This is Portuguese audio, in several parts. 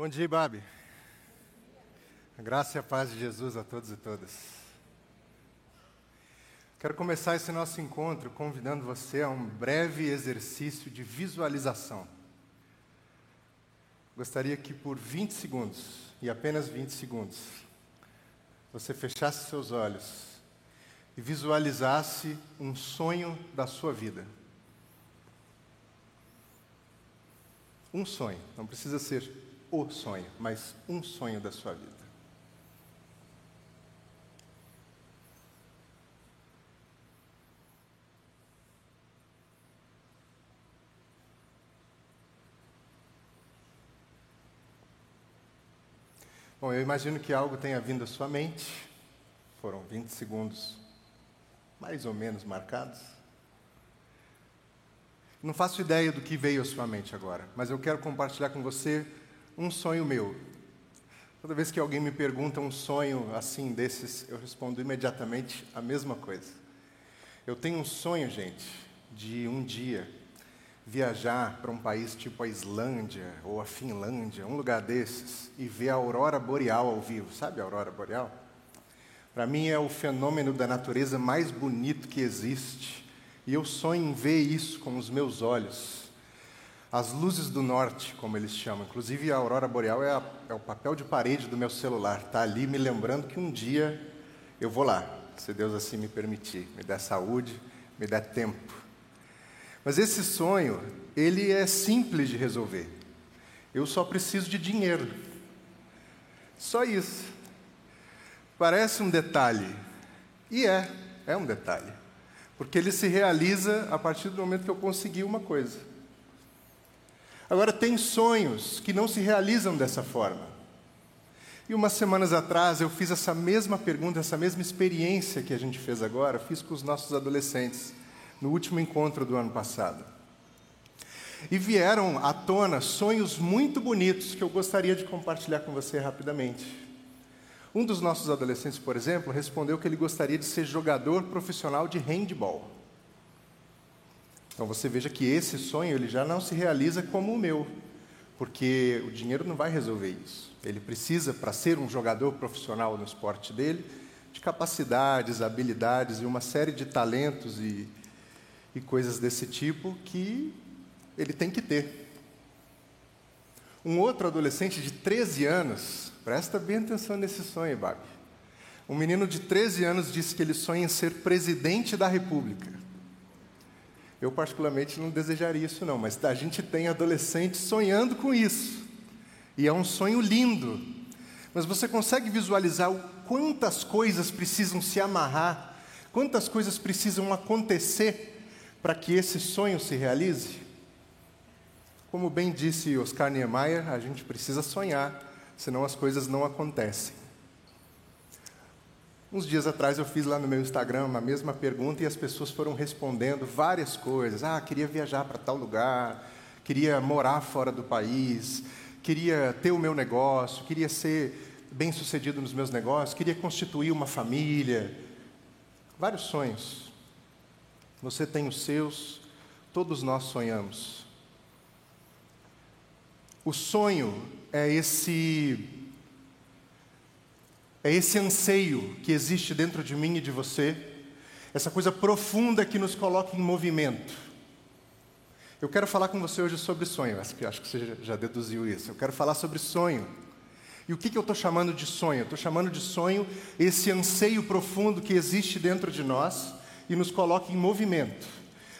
Bom dia, Babi. Graça e a paz de Jesus a todos e todas. Quero começar esse nosso encontro convidando você a um breve exercício de visualização. Gostaria que por 20 segundos, e apenas 20 segundos, você fechasse seus olhos e visualizasse um sonho da sua vida. Um sonho, não precisa ser o sonho, mas um sonho da sua vida. Bom, eu imagino que algo tenha vindo à sua mente. Foram 20 segundos mais ou menos marcados. Não faço ideia do que veio à sua mente agora, mas eu quero compartilhar com você um sonho meu. Toda vez que alguém me pergunta um sonho assim desses, eu respondo imediatamente a mesma coisa. Eu tenho um sonho, gente, de um dia viajar para um país tipo a Islândia ou a Finlândia, um lugar desses, e ver a aurora boreal ao vivo. Sabe a aurora boreal? Para mim é o fenômeno da natureza mais bonito que existe. E eu sonho em ver isso com os meus olhos. As luzes do norte, como eles chamam. Inclusive a aurora boreal é, a, é o papel de parede do meu celular. Está ali me lembrando que um dia eu vou lá, se Deus assim me permitir, me der saúde, me der tempo. Mas esse sonho, ele é simples de resolver. Eu só preciso de dinheiro. Só isso. Parece um detalhe. E é, é um detalhe. Porque ele se realiza a partir do momento que eu consegui uma coisa. Agora, tem sonhos que não se realizam dessa forma. E umas semanas atrás eu fiz essa mesma pergunta, essa mesma experiência que a gente fez agora, fiz com os nossos adolescentes no último encontro do ano passado. E vieram à tona sonhos muito bonitos que eu gostaria de compartilhar com você rapidamente. Um dos nossos adolescentes, por exemplo, respondeu que ele gostaria de ser jogador profissional de handball. Então você veja que esse sonho ele já não se realiza como o meu, porque o dinheiro não vai resolver isso. Ele precisa, para ser um jogador profissional no esporte dele, de capacidades, habilidades e uma série de talentos e, e coisas desse tipo que ele tem que ter. Um outro adolescente de 13 anos Presta bem atenção nesse sonho, Babi. Um menino de 13 anos disse que ele sonha em ser presidente da República. Eu, particularmente, não desejaria isso, não, mas a gente tem adolescentes sonhando com isso. E é um sonho lindo. Mas você consegue visualizar quantas coisas precisam se amarrar, quantas coisas precisam acontecer para que esse sonho se realize? Como bem disse Oscar Niemeyer, a gente precisa sonhar senão as coisas não acontecem. Uns dias atrás eu fiz lá no meu Instagram a mesma pergunta e as pessoas foram respondendo várias coisas. Ah, queria viajar para tal lugar, queria morar fora do país, queria ter o meu negócio, queria ser bem sucedido nos meus negócios, queria constituir uma família. Vários sonhos. Você tem os seus, todos nós sonhamos. O sonho é esse é esse anseio que existe dentro de mim e de você, essa coisa profunda que nos coloca em movimento. Eu quero falar com você hoje sobre sonho, acho que, acho que você já deduziu isso. Eu quero falar sobre sonho. E o que, que eu estou chamando de sonho? Estou chamando de sonho esse anseio profundo que existe dentro de nós e nos coloca em movimento.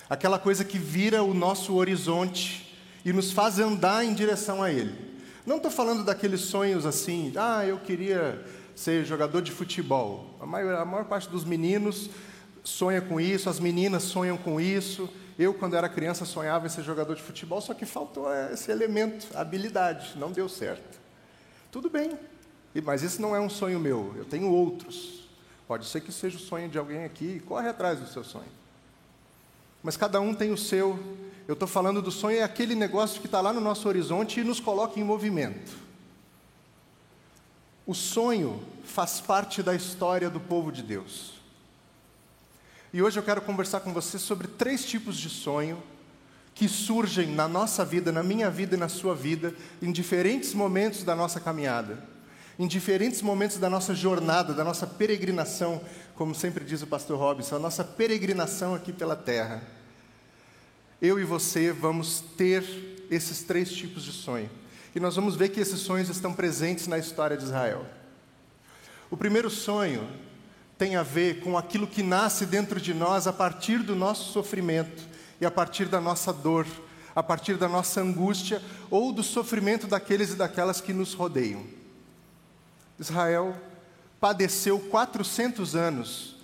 Aquela coisa que vira o nosso horizonte e nos faz andar em direção a ele. Não estou falando daqueles sonhos assim, ah, eu queria ser jogador de futebol. A maior, a maior parte dos meninos sonha com isso, as meninas sonham com isso. Eu, quando era criança, sonhava em ser jogador de futebol, só que faltou esse elemento, habilidade, não deu certo. Tudo bem, mas esse não é um sonho meu, eu tenho outros. Pode ser que seja o sonho de alguém aqui, corre atrás do seu sonho. Mas cada um tem o seu, eu estou falando do sonho, é aquele negócio que está lá no nosso horizonte e nos coloca em movimento. O sonho faz parte da história do povo de Deus. E hoje eu quero conversar com você sobre três tipos de sonho que surgem na nossa vida, na minha vida e na sua vida, em diferentes momentos da nossa caminhada, em diferentes momentos da nossa jornada, da nossa peregrinação, como sempre diz o pastor Robson, a nossa peregrinação aqui pela terra. Eu e você vamos ter esses três tipos de sonho. E nós vamos ver que esses sonhos estão presentes na história de Israel. O primeiro sonho tem a ver com aquilo que nasce dentro de nós a partir do nosso sofrimento e a partir da nossa dor, a partir da nossa angústia ou do sofrimento daqueles e daquelas que nos rodeiam. Israel padeceu 400 anos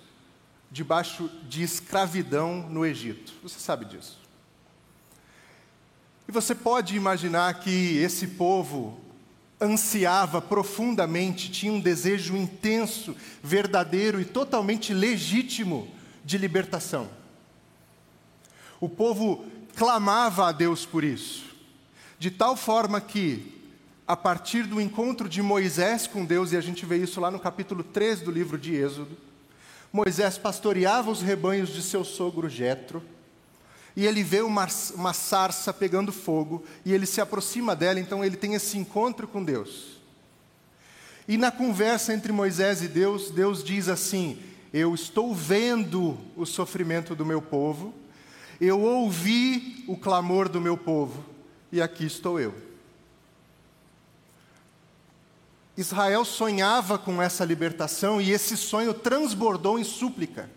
debaixo de escravidão no Egito. Você sabe disso. E você pode imaginar que esse povo ansiava profundamente, tinha um desejo intenso, verdadeiro e totalmente legítimo de libertação. O povo clamava a Deus por isso, de tal forma que, a partir do encontro de Moisés com Deus, e a gente vê isso lá no capítulo 3 do livro de Êxodo, Moisés pastoreava os rebanhos de seu sogro Jetro, e ele vê uma, uma sarça pegando fogo, e ele se aproxima dela, então ele tem esse encontro com Deus. E na conversa entre Moisés e Deus, Deus diz assim: Eu estou vendo o sofrimento do meu povo, eu ouvi o clamor do meu povo e aqui estou eu. Israel sonhava com essa libertação e esse sonho transbordou em súplica.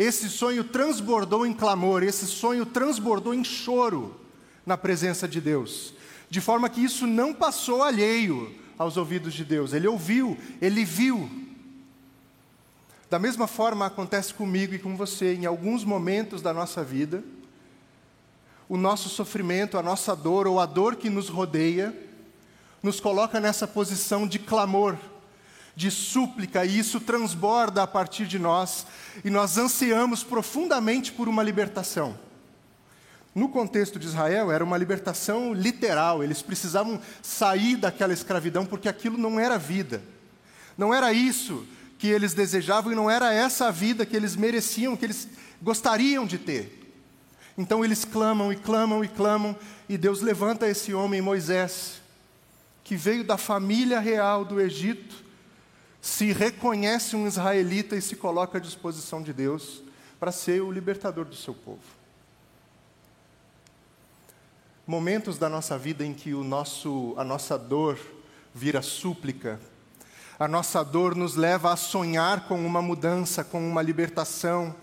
Esse sonho transbordou em clamor, esse sonho transbordou em choro na presença de Deus. De forma que isso não passou alheio aos ouvidos de Deus. Ele ouviu, ele viu. Da mesma forma acontece comigo e com você em alguns momentos da nossa vida. O nosso sofrimento, a nossa dor ou a dor que nos rodeia, nos coloca nessa posição de clamor, de súplica, e isso transborda a partir de nós, e nós ansiamos profundamente por uma libertação. No contexto de Israel, era uma libertação literal, eles precisavam sair daquela escravidão, porque aquilo não era vida, não era isso que eles desejavam e não era essa a vida que eles mereciam, que eles gostariam de ter. Então eles clamam e clamam e clamam, e Deus levanta esse homem, Moisés, que veio da família real do Egito, se reconhece um israelita e se coloca à disposição de Deus para ser o libertador do seu povo. Momentos da nossa vida em que o nosso, a nossa dor vira súplica, a nossa dor nos leva a sonhar com uma mudança, com uma libertação,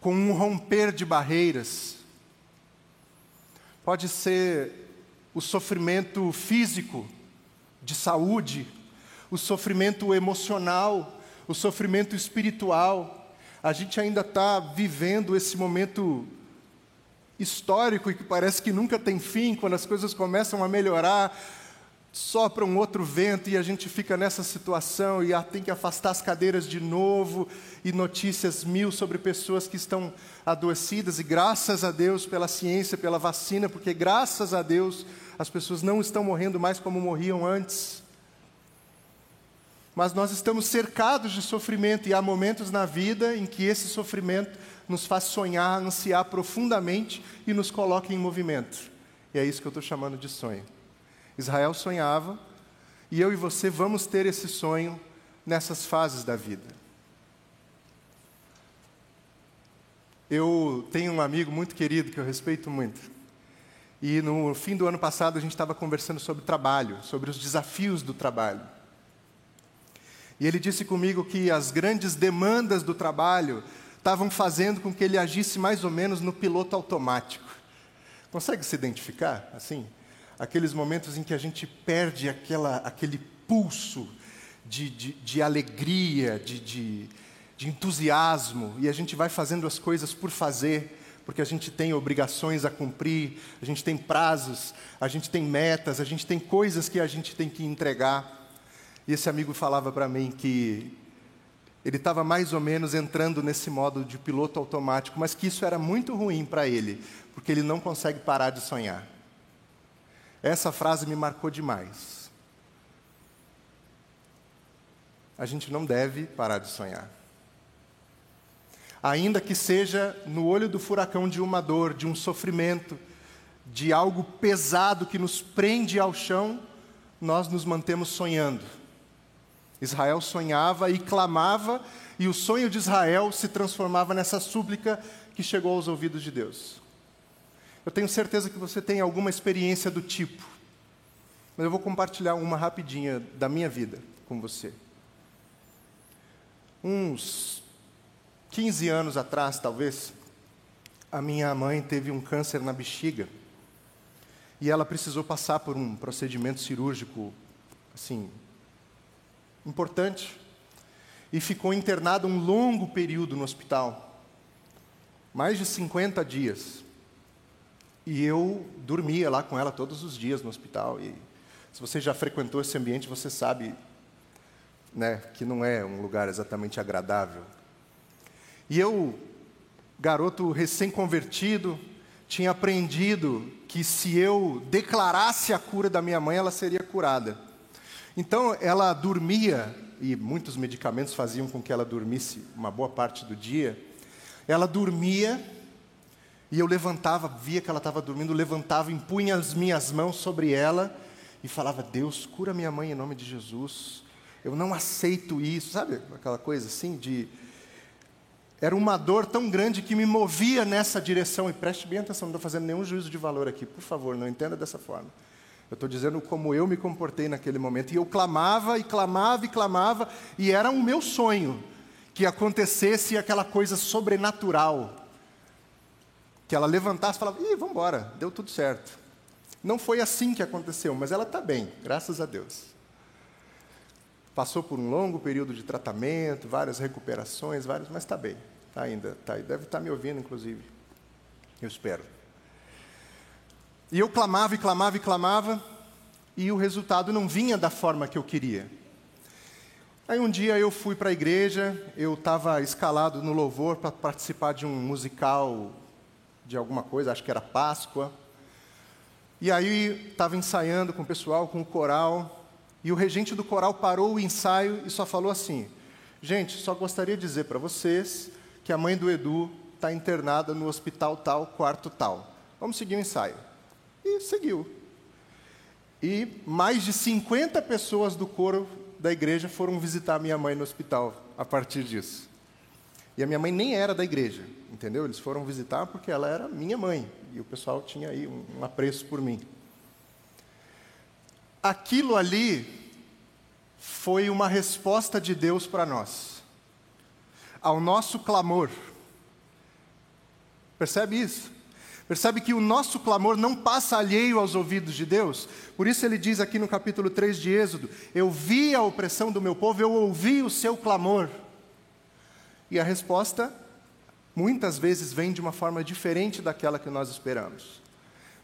com um romper de barreiras. Pode ser o sofrimento físico, de saúde, o sofrimento emocional, o sofrimento espiritual. A gente ainda está vivendo esse momento histórico e que parece que nunca tem fim, quando as coisas começam a melhorar, sopra um outro vento e a gente fica nessa situação e tem que afastar as cadeiras de novo e notícias mil sobre pessoas que estão adoecidas e graças a Deus pela ciência, pela vacina, porque graças a Deus as pessoas não estão morrendo mais como morriam antes. Mas nós estamos cercados de sofrimento e há momentos na vida em que esse sofrimento nos faz sonhar, ansiar profundamente e nos coloca em movimento. E é isso que eu estou chamando de sonho. Israel sonhava, e eu e você vamos ter esse sonho nessas fases da vida. Eu tenho um amigo muito querido que eu respeito muito. E no fim do ano passado a gente estava conversando sobre trabalho, sobre os desafios do trabalho. E ele disse comigo que as grandes demandas do trabalho estavam fazendo com que ele agisse mais ou menos no piloto automático. Consegue se identificar assim? aqueles momentos em que a gente perde aquela, aquele pulso de, de, de alegria, de, de, de entusiasmo, e a gente vai fazendo as coisas por fazer, porque a gente tem obrigações a cumprir, a gente tem prazos, a gente tem metas, a gente tem coisas que a gente tem que entregar. E esse amigo falava para mim que ele estava mais ou menos entrando nesse modo de piloto automático, mas que isso era muito ruim para ele, porque ele não consegue parar de sonhar. Essa frase me marcou demais. A gente não deve parar de sonhar. Ainda que seja no olho do furacão de uma dor, de um sofrimento, de algo pesado que nos prende ao chão, nós nos mantemos sonhando. Israel sonhava e clamava, e o sonho de Israel se transformava nessa súplica que chegou aos ouvidos de Deus. Eu tenho certeza que você tem alguma experiência do tipo, mas eu vou compartilhar uma rapidinha da minha vida com você. Uns 15 anos atrás, talvez, a minha mãe teve um câncer na bexiga e ela precisou passar por um procedimento cirúrgico, assim, importante, e ficou internada um longo período no hospital mais de 50 dias. E eu dormia lá com ela todos os dias no hospital. E se você já frequentou esse ambiente, você sabe né, que não é um lugar exatamente agradável. E eu, garoto recém-convertido, tinha aprendido que se eu declarasse a cura da minha mãe, ela seria curada. Então ela dormia, e muitos medicamentos faziam com que ela dormisse uma boa parte do dia. Ela dormia, e eu levantava, via que ela estava dormindo, levantava, impunha as minhas mãos sobre ela e falava: Deus, cura minha mãe em nome de Jesus. Eu não aceito isso, sabe aquela coisa assim de era uma dor tão grande que me movia nessa direção. E preste bem atenção, não estou fazendo nenhum juízo de valor aqui, por favor, não entenda dessa forma. Eu estou dizendo como eu me comportei naquele momento. E eu clamava, e clamava, e clamava, e era o meu sonho que acontecesse aquela coisa sobrenatural. Que ela levantasse e falava: ih, vamos embora, deu tudo certo. Não foi assim que aconteceu, mas ela está bem, graças a Deus. Passou por um longo período de tratamento, várias recuperações, várias, mas está bem. Tá ainda, tá, deve estar tá me ouvindo, inclusive. Eu espero. E eu clamava e clamava e clamava, e o resultado não vinha da forma que eu queria. Aí um dia eu fui para a igreja, eu estava escalado no louvor para participar de um musical de alguma coisa, acho que era Páscoa. E aí estava ensaiando com o pessoal, com o coral, e o regente do coral parou o ensaio e só falou assim: Gente, só gostaria de dizer para vocês que a mãe do Edu está internada no hospital tal, quarto tal. Vamos seguir o ensaio. E seguiu. E mais de 50 pessoas do coro da igreja foram visitar minha mãe no hospital a partir disso. E a minha mãe nem era da igreja, entendeu? Eles foram visitar porque ela era minha mãe. E o pessoal tinha aí um, um apreço por mim aquilo ali foi uma resposta de Deus para nós, ao nosso clamor. Percebe isso? Percebe que o nosso clamor não passa alheio aos ouvidos de Deus? Por isso ele diz aqui no capítulo 3 de Êxodo: Eu vi a opressão do meu povo, eu ouvi o seu clamor. E a resposta, muitas vezes, vem de uma forma diferente daquela que nós esperamos.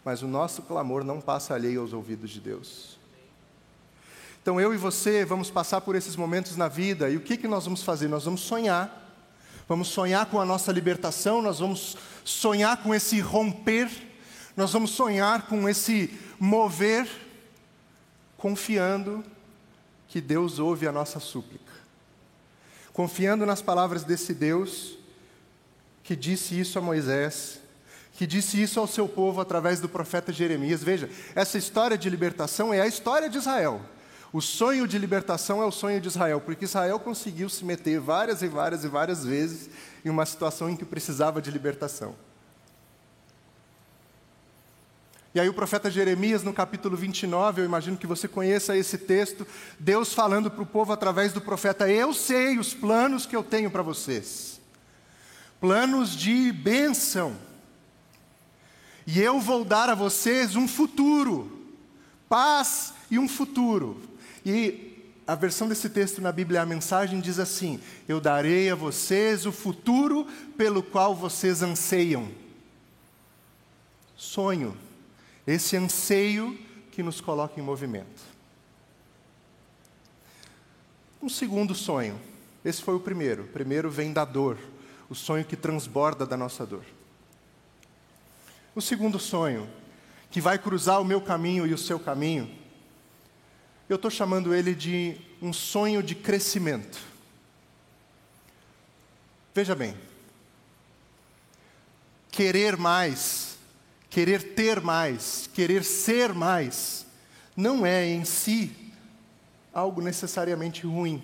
Mas o nosso clamor não passa alheio aos ouvidos de Deus. Então eu e você vamos passar por esses momentos na vida e o que, que nós vamos fazer? Nós vamos sonhar. Vamos sonhar com a nossa libertação, nós vamos sonhar com esse romper, nós vamos sonhar com esse mover, confiando que Deus ouve a nossa súplica. Confiando nas palavras desse Deus que disse isso a Moisés, que disse isso ao seu povo através do profeta Jeremias. Veja, essa história de libertação é a história de Israel. O sonho de libertação é o sonho de Israel, porque Israel conseguiu se meter várias e várias e várias vezes em uma situação em que precisava de libertação. E aí o profeta Jeremias, no capítulo 29, eu imagino que você conheça esse texto, Deus falando para o povo através do profeta: Eu sei os planos que eu tenho para vocês, planos de bênção, e eu vou dar a vocês um futuro, paz e um futuro. E a versão desse texto na Bíblia, a mensagem diz assim: Eu darei a vocês o futuro pelo qual vocês anseiam. Sonho, esse anseio que nos coloca em movimento. Um segundo sonho, esse foi o primeiro. O primeiro vem da dor, o sonho que transborda da nossa dor. O segundo sonho, que vai cruzar o meu caminho e o seu caminho, eu estou chamando ele de um sonho de crescimento. Veja bem, querer mais, querer ter mais, querer ser mais, não é em si algo necessariamente ruim.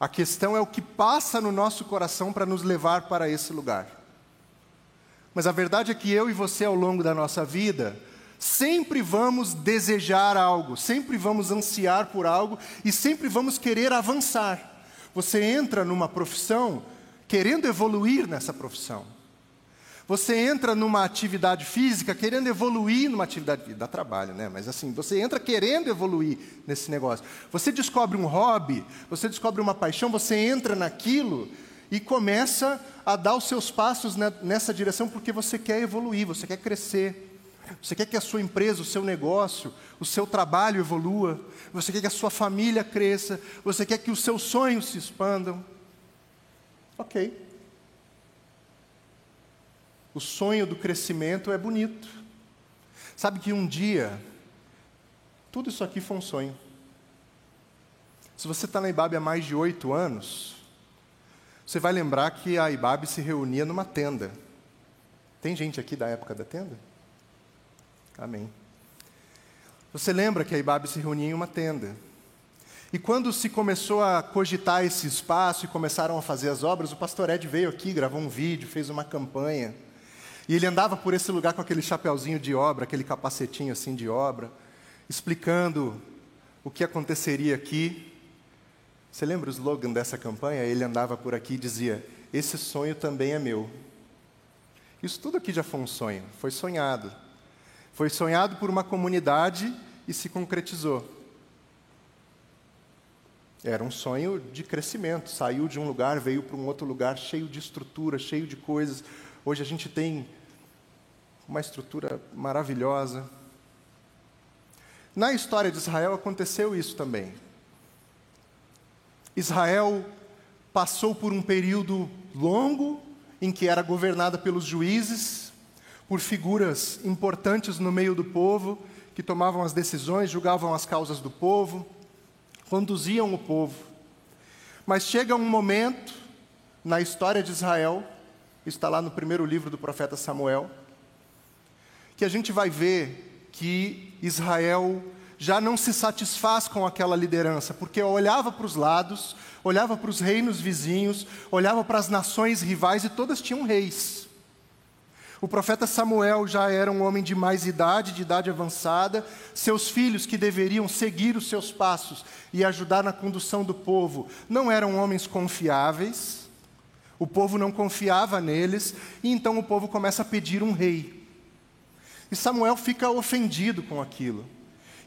A questão é o que passa no nosso coração para nos levar para esse lugar. Mas a verdade é que eu e você, ao longo da nossa vida, sempre vamos desejar algo, sempre vamos ansiar por algo e sempre vamos querer avançar. Você entra numa profissão querendo evoluir nessa profissão. Você entra numa atividade física querendo evoluir numa atividade física, dá trabalho, né? Mas assim, você entra querendo evoluir nesse negócio. Você descobre um hobby, você descobre uma paixão, você entra naquilo e começa a dar os seus passos nessa direção porque você quer evoluir, você quer crescer. Você quer que a sua empresa, o seu negócio, o seu trabalho evolua, você quer que a sua família cresça, você quer que os seus sonhos se expandam. Ok. O sonho do crescimento é bonito. Sabe que um dia, tudo isso aqui foi um sonho. Se você está na IBAB há mais de oito anos, você vai lembrar que a IBAB se reunia numa tenda. Tem gente aqui da época da tenda? Amém. Você lembra que a IBAB se reunia em uma tenda. E quando se começou a cogitar esse espaço e começaram a fazer as obras, o pastor Ed veio aqui, gravou um vídeo, fez uma campanha. E ele andava por esse lugar com aquele chapeuzinho de obra, aquele capacetinho assim de obra, explicando o que aconteceria aqui. Você lembra o slogan dessa campanha? Ele andava por aqui e dizia: Esse sonho também é meu. Isso tudo aqui já foi um sonho, foi sonhado. Foi sonhado por uma comunidade e se concretizou. Era um sonho de crescimento. Saiu de um lugar, veio para um outro lugar cheio de estrutura, cheio de coisas. Hoje a gente tem uma estrutura maravilhosa. Na história de Israel aconteceu isso também. Israel passou por um período longo em que era governada pelos juízes, por figuras importantes no meio do povo, que tomavam as decisões, julgavam as causas do povo, conduziam o povo. Mas chega um momento na história de Israel, está lá no primeiro livro do profeta Samuel, que a gente vai ver que Israel já não se satisfaz com aquela liderança, porque olhava para os lados, olhava para os reinos vizinhos, olhava para as nações rivais e todas tinham reis. O profeta Samuel já era um homem de mais idade, de idade avançada. Seus filhos, que deveriam seguir os seus passos e ajudar na condução do povo, não eram homens confiáveis. O povo não confiava neles, e então o povo começa a pedir um rei. E Samuel fica ofendido com aquilo.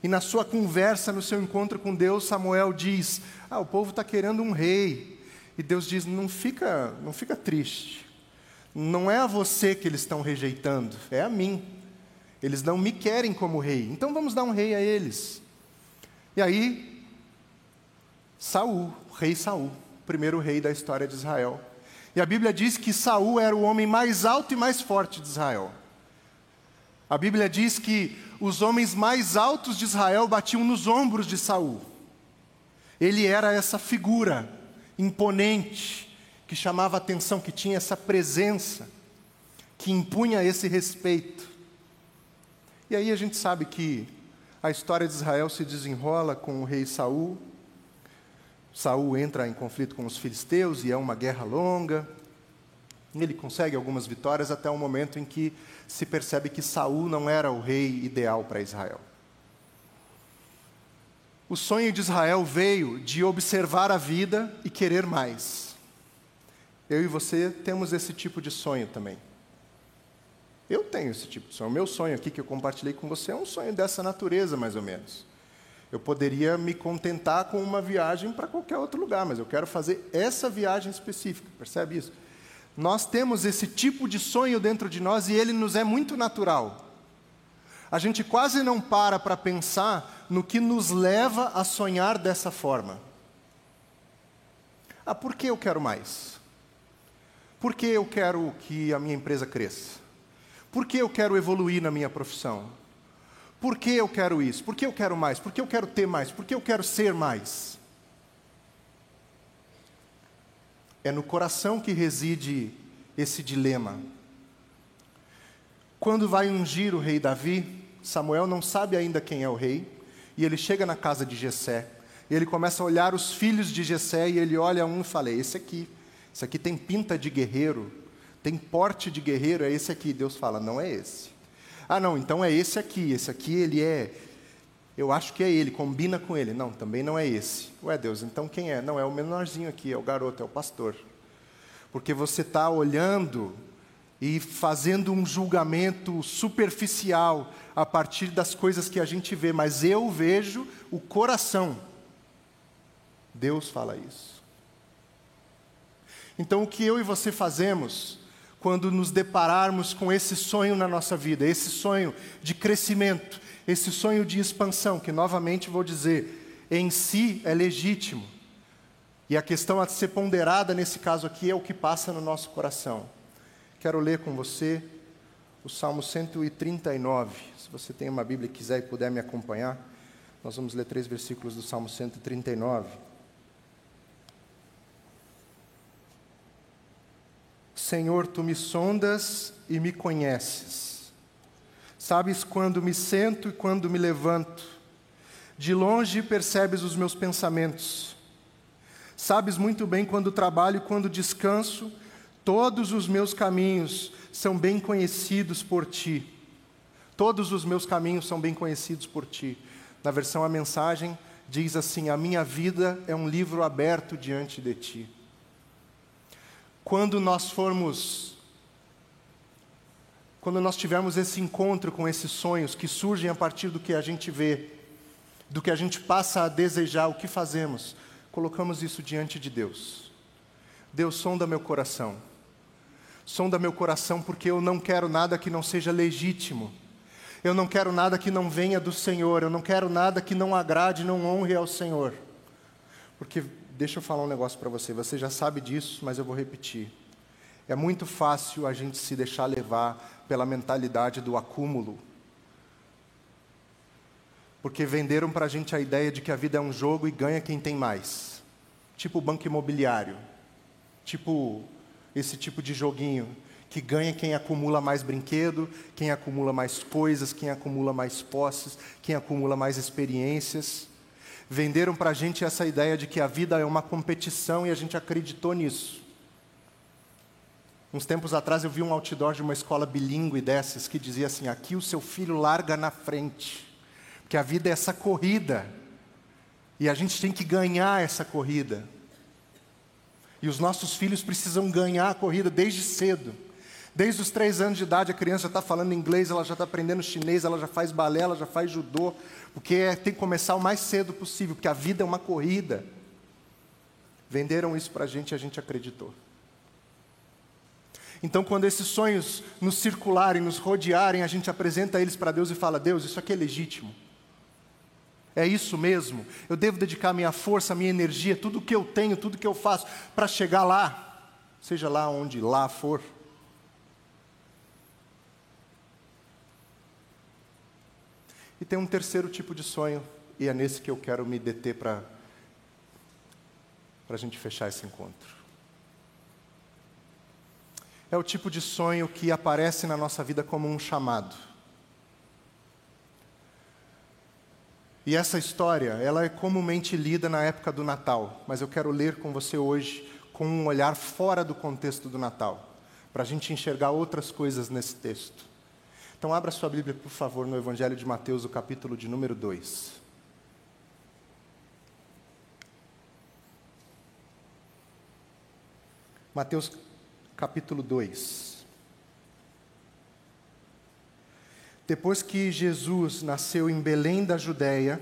E na sua conversa, no seu encontro com Deus, Samuel diz: Ah, o povo está querendo um rei. E Deus diz: Não fica, não fica triste. Não é a você que eles estão rejeitando, é a mim. Eles não me querem como rei, então vamos dar um rei a eles. E aí, Saul, rei Saul, primeiro rei da história de Israel. E a Bíblia diz que Saul era o homem mais alto e mais forte de Israel. A Bíblia diz que os homens mais altos de Israel batiam nos ombros de Saul. Ele era essa figura imponente, que chamava a atenção, que tinha essa presença, que impunha esse respeito. E aí a gente sabe que a história de Israel se desenrola com o rei Saul. Saul entra em conflito com os filisteus e é uma guerra longa. Ele consegue algumas vitórias até o momento em que se percebe que Saul não era o rei ideal para Israel. O sonho de Israel veio de observar a vida e querer mais. Eu e você temos esse tipo de sonho também. Eu tenho esse tipo de sonho. O meu sonho aqui que eu compartilhei com você é um sonho dessa natureza, mais ou menos. Eu poderia me contentar com uma viagem para qualquer outro lugar, mas eu quero fazer essa viagem específica, percebe isso? Nós temos esse tipo de sonho dentro de nós e ele nos é muito natural. A gente quase não para para pensar no que nos leva a sonhar dessa forma. Ah, por que eu quero mais? Por que eu quero que a minha empresa cresça? Por que eu quero evoluir na minha profissão? Por que eu quero isso? Por que eu quero mais? Por que eu quero ter mais? Por que eu quero ser mais? É no coração que reside esse dilema. quando vai ungir o rei Davi, Samuel não sabe ainda quem é o rei, e ele chega na casa de Jessé, e ele começa a olhar os filhos de Jessé, e ele olha um e fala: Esse aqui, esse aqui tem pinta de guerreiro, tem porte de guerreiro, é esse aqui. Deus fala: Não é esse. Ah, não, então é esse aqui, esse aqui ele é. Eu acho que é ele, combina com ele. Não, também não é esse. Ué, Deus, então quem é? Não, é o menorzinho aqui, é o garoto, é o pastor. Porque você está olhando e fazendo um julgamento superficial a partir das coisas que a gente vê, mas eu vejo o coração. Deus fala isso. Então, o que eu e você fazemos quando nos depararmos com esse sonho na nossa vida, esse sonho de crescimento, esse sonho de expansão, que novamente vou dizer, em si é legítimo. E a questão a ser ponderada nesse caso aqui é o que passa no nosso coração. Quero ler com você o Salmo 139. Se você tem uma Bíblia e quiser e puder me acompanhar, nós vamos ler três versículos do Salmo 139. Senhor, tu me sondas e me conheces. Sabes quando me sento e quando me levanto. De longe percebes os meus pensamentos. Sabes muito bem quando trabalho e quando descanso Todos os meus caminhos são bem conhecidos por ti. Todos os meus caminhos são bem conhecidos por ti. Na versão a mensagem diz assim: A minha vida é um livro aberto diante de ti. Quando nós formos quando nós tivermos esse encontro com esses sonhos que surgem a partir do que a gente vê, do que a gente passa a desejar, o que fazemos? Colocamos isso diante de Deus. Deus sonda meu coração sonda meu coração, porque eu não quero nada que não seja legítimo. Eu não quero nada que não venha do Senhor. Eu não quero nada que não agrade, não honre ao Senhor. Porque, deixa eu falar um negócio para você. Você já sabe disso, mas eu vou repetir. É muito fácil a gente se deixar levar pela mentalidade do acúmulo. Porque venderam para a gente a ideia de que a vida é um jogo e ganha quem tem mais. Tipo banco imobiliário. Tipo esse tipo de joguinho que ganha quem acumula mais brinquedo, quem acumula mais coisas, quem acumula mais posses, quem acumula mais experiências. Venderam para a gente essa ideia de que a vida é uma competição e a gente acreditou nisso. Uns tempos atrás eu vi um outdoor de uma escola bilíngue dessas que dizia assim: aqui o seu filho larga na frente, porque a vida é essa corrida e a gente tem que ganhar essa corrida. E os nossos filhos precisam ganhar a corrida desde cedo. Desde os três anos de idade, a criança já está falando inglês, ela já está aprendendo chinês, ela já faz balé, ela já faz judô, porque tem que começar o mais cedo possível, porque a vida é uma corrida. Venderam isso para a gente e a gente acreditou. Então, quando esses sonhos nos circularem, nos rodearem, a gente apresenta eles para Deus e fala: Deus, isso aqui é legítimo. É isso mesmo? Eu devo dedicar minha força, minha energia, tudo que eu tenho, tudo que eu faço para chegar lá, seja lá onde lá for. E tem um terceiro tipo de sonho, e é nesse que eu quero me deter para a gente fechar esse encontro. É o tipo de sonho que aparece na nossa vida como um chamado. E essa história, ela é comumente lida na época do Natal, mas eu quero ler com você hoje com um olhar fora do contexto do Natal, para a gente enxergar outras coisas nesse texto. Então, abra sua Bíblia, por favor, no Evangelho de Mateus, o capítulo de número 2. Mateus, capítulo 2. Depois que Jesus nasceu em Belém da Judéia,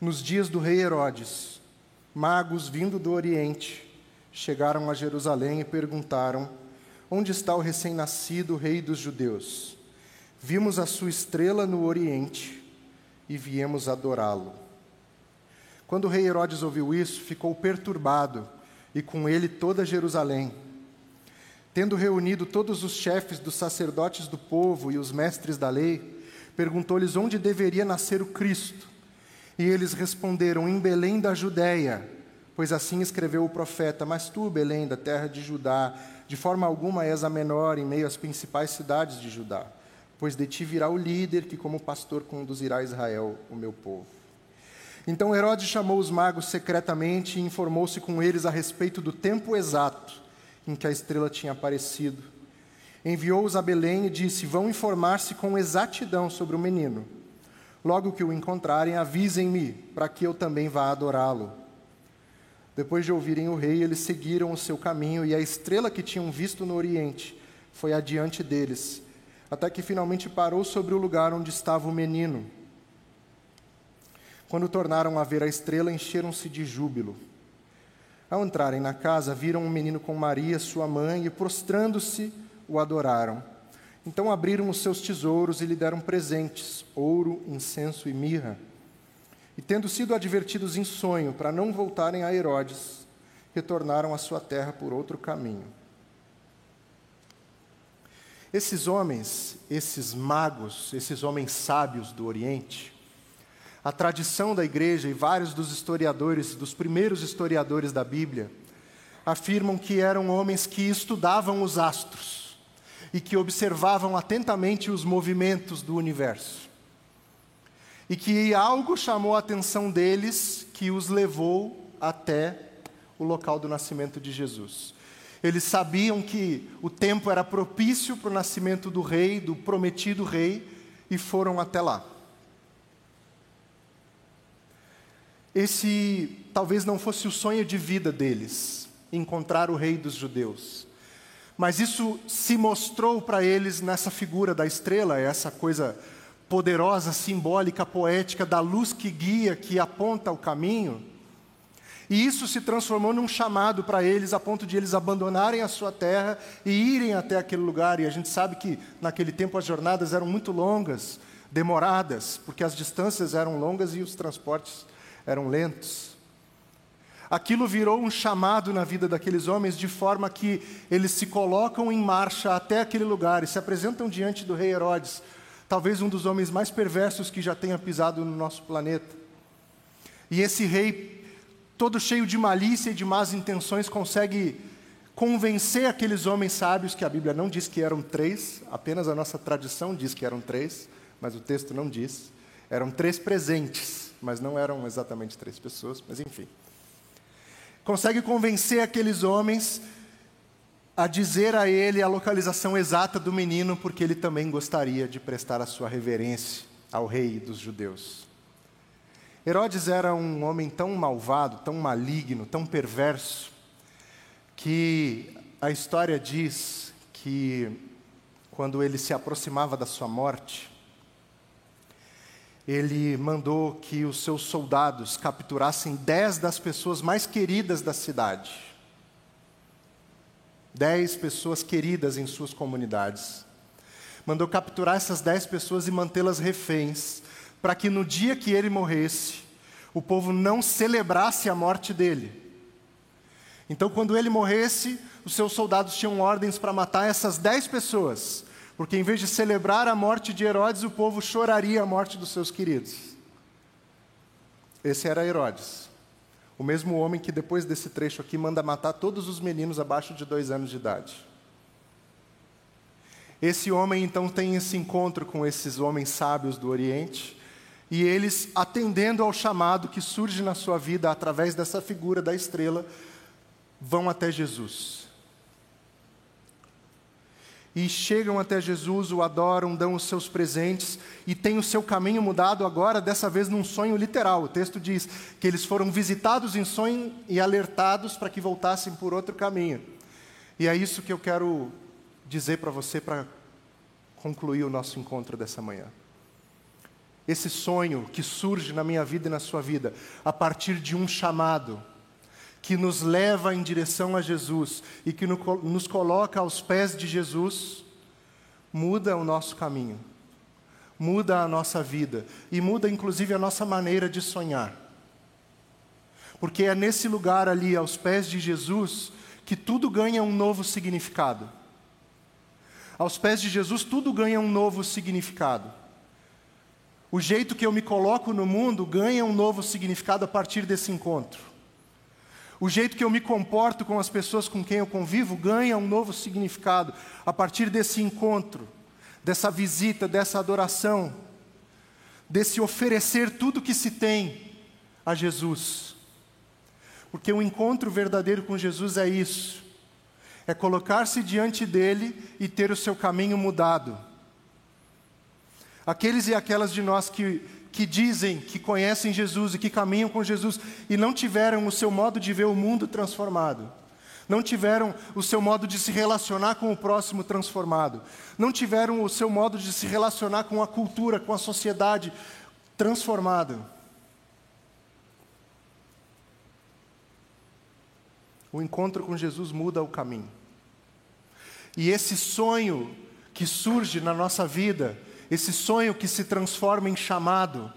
nos dias do rei Herodes, magos vindo do Oriente chegaram a Jerusalém e perguntaram: Onde está o recém-nascido rei dos judeus? Vimos a sua estrela no Oriente e viemos adorá-lo. Quando o rei Herodes ouviu isso, ficou perturbado e com ele toda Jerusalém. Tendo reunido todos os chefes dos sacerdotes do povo e os mestres da lei, perguntou-lhes onde deveria nascer o Cristo. E eles responderam: Em Belém da Judéia, Pois assim escreveu o profeta: Mas tu, Belém, da terra de Judá, de forma alguma és a menor em meio às principais cidades de Judá, pois de ti virá o líder que, como pastor, conduzirá Israel, o meu povo. Então Herodes chamou os magos secretamente e informou-se com eles a respeito do tempo exato em que a estrela tinha aparecido. Enviou-os a Belém e disse: Vão informar-se com exatidão sobre o menino. Logo que o encontrarem, avisem-me, para que eu também vá adorá-lo. Depois de ouvirem o rei, eles seguiram o seu caminho, e a estrela que tinham visto no oriente foi adiante deles, até que finalmente parou sobre o lugar onde estava o menino. Quando tornaram a ver a estrela, encheram-se de júbilo. Ao entrarem na casa, viram um menino com Maria, sua mãe, e prostrando-se, o adoraram. Então abriram os seus tesouros e lhe deram presentes: ouro, incenso e mirra. E tendo sido advertidos em sonho para não voltarem a Herodes, retornaram à sua terra por outro caminho. Esses homens, esses magos, esses homens sábios do Oriente, a tradição da igreja e vários dos historiadores, dos primeiros historiadores da Bíblia, afirmam que eram homens que estudavam os astros e que observavam atentamente os movimentos do universo. E que algo chamou a atenção deles que os levou até o local do nascimento de Jesus. Eles sabiam que o tempo era propício para o nascimento do rei, do prometido rei, e foram até lá. Esse talvez não fosse o sonho de vida deles, encontrar o rei dos judeus. Mas isso se mostrou para eles nessa figura da estrela, essa coisa poderosa, simbólica, poética da luz que guia, que aponta o caminho. E isso se transformou num chamado para eles, a ponto de eles abandonarem a sua terra e irem até aquele lugar. E a gente sabe que naquele tempo as jornadas eram muito longas, demoradas, porque as distâncias eram longas e os transportes eram lentos. Aquilo virou um chamado na vida daqueles homens, de forma que eles se colocam em marcha até aquele lugar e se apresentam diante do rei Herodes, talvez um dos homens mais perversos que já tenha pisado no nosso planeta. E esse rei, todo cheio de malícia e de más intenções, consegue convencer aqueles homens sábios, que a Bíblia não diz que eram três, apenas a nossa tradição diz que eram três, mas o texto não diz. Eram três presentes mas não eram exatamente três pessoas, mas enfim. Consegue convencer aqueles homens a dizer a ele a localização exata do menino, porque ele também gostaria de prestar a sua reverência ao rei dos judeus. Herodes era um homem tão malvado, tão maligno, tão perverso, que a história diz que quando ele se aproximava da sua morte, ele mandou que os seus soldados capturassem dez das pessoas mais queridas da cidade. Dez pessoas queridas em suas comunidades. Mandou capturar essas dez pessoas e mantê-las reféns, para que no dia que ele morresse, o povo não celebrasse a morte dele. Então, quando ele morresse, os seus soldados tinham ordens para matar essas dez pessoas, porque em vez de celebrar a morte de Herodes, o povo choraria a morte dos seus queridos. Esse era Herodes, o mesmo homem que depois desse trecho aqui manda matar todos os meninos abaixo de dois anos de idade. Esse homem então tem esse encontro com esses homens sábios do Oriente, e eles, atendendo ao chamado que surge na sua vida através dessa figura da estrela, vão até Jesus e chegam até Jesus, o adoram, dão os seus presentes e têm o seu caminho mudado agora, dessa vez num sonho literal. O texto diz que eles foram visitados em sonho e alertados para que voltassem por outro caminho. E é isso que eu quero dizer para você para concluir o nosso encontro dessa manhã. Esse sonho que surge na minha vida e na sua vida, a partir de um chamado, que nos leva em direção a Jesus e que nos coloca aos pés de Jesus, muda o nosso caminho, muda a nossa vida e muda inclusive a nossa maneira de sonhar. Porque é nesse lugar ali, aos pés de Jesus, que tudo ganha um novo significado. Aos pés de Jesus, tudo ganha um novo significado. O jeito que eu me coloco no mundo ganha um novo significado a partir desse encontro. O jeito que eu me comporto com as pessoas com quem eu convivo ganha um novo significado a partir desse encontro, dessa visita, dessa adoração, desse oferecer tudo que se tem a Jesus. Porque o encontro verdadeiro com Jesus é isso: é colocar-se diante dele e ter o seu caminho mudado. Aqueles e aquelas de nós que, que dizem que conhecem Jesus e que caminham com Jesus e não tiveram o seu modo de ver o mundo transformado, não tiveram o seu modo de se relacionar com o próximo transformado, não tiveram o seu modo de se relacionar com a cultura, com a sociedade transformada. O encontro com Jesus muda o caminho. E esse sonho que surge na nossa vida, esse sonho que se transforma em chamado.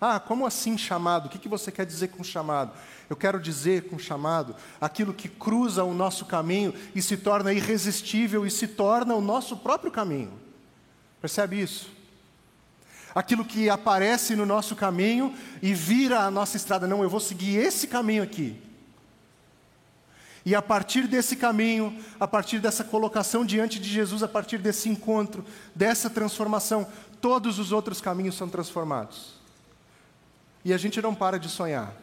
Ah, como assim chamado? O que você quer dizer com chamado? Eu quero dizer com chamado aquilo que cruza o nosso caminho e se torna irresistível e se torna o nosso próprio caminho. Percebe isso? Aquilo que aparece no nosso caminho e vira a nossa estrada. Não, eu vou seguir esse caminho aqui. E a partir desse caminho, a partir dessa colocação diante de Jesus, a partir desse encontro, dessa transformação, todos os outros caminhos são transformados. E a gente não para de sonhar.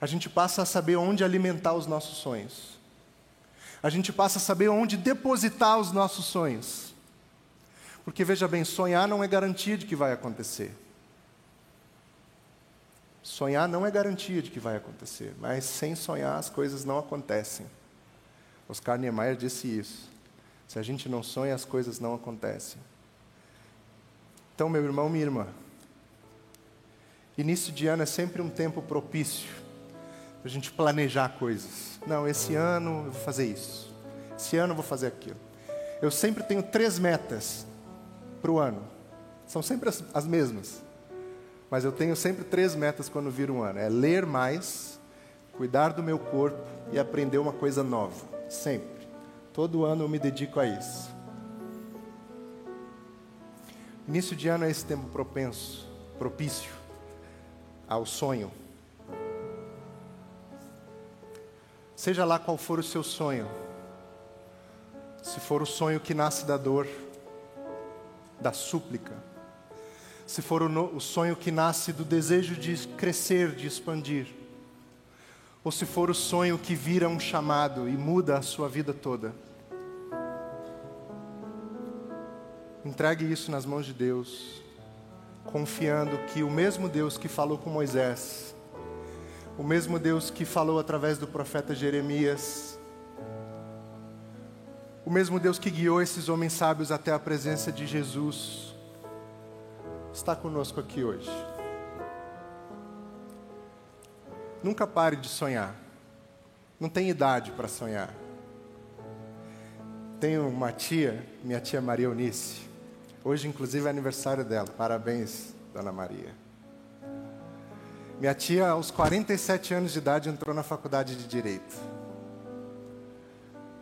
A gente passa a saber onde alimentar os nossos sonhos. A gente passa a saber onde depositar os nossos sonhos. Porque veja bem, sonhar não é garantia de que vai acontecer. Sonhar não é garantia de que vai acontecer, mas sem sonhar as coisas não acontecem. Oscar Niemeyer disse isso. Se a gente não sonha, as coisas não acontecem. Então, meu irmão, minha irmã, início de ano é sempre um tempo propício para a gente planejar coisas. Não, esse ano eu vou fazer isso. Esse ano eu vou fazer aquilo. Eu sempre tenho três metas para o ano. São sempre as, as mesmas. Mas eu tenho sempre três metas quando vira um ano: é ler mais, cuidar do meu corpo e aprender uma coisa nova. Sempre. Todo ano eu me dedico a isso. Início de ano é esse tempo propenso, propício ao sonho. Seja lá qual for o seu sonho, se for o sonho que nasce da dor, da súplica, se for o, o sonho que nasce do desejo de crescer, de expandir, ou se for o sonho que vira um chamado e muda a sua vida toda. Entregue isso nas mãos de Deus, confiando que o mesmo Deus que falou com Moisés, o mesmo Deus que falou através do profeta Jeremias, o mesmo Deus que guiou esses homens sábios até a presença de Jesus, está conosco aqui hoje. Nunca pare de sonhar. Não tem idade para sonhar. Tenho uma tia, minha tia Maria Eunice. Hoje, inclusive, é aniversário dela. Parabéns, Dona Maria. Minha tia, aos 47 anos de idade, entrou na faculdade de Direito.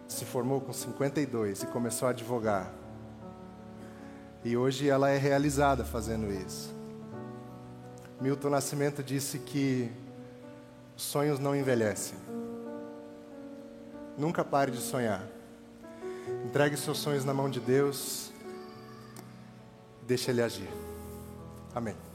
Se formou com 52 e começou a advogar. E hoje ela é realizada fazendo isso. Milton Nascimento disse que os sonhos não envelhecem. Nunca pare de sonhar. Entregue seus sonhos na mão de Deus. Deixe Ele agir. Amém.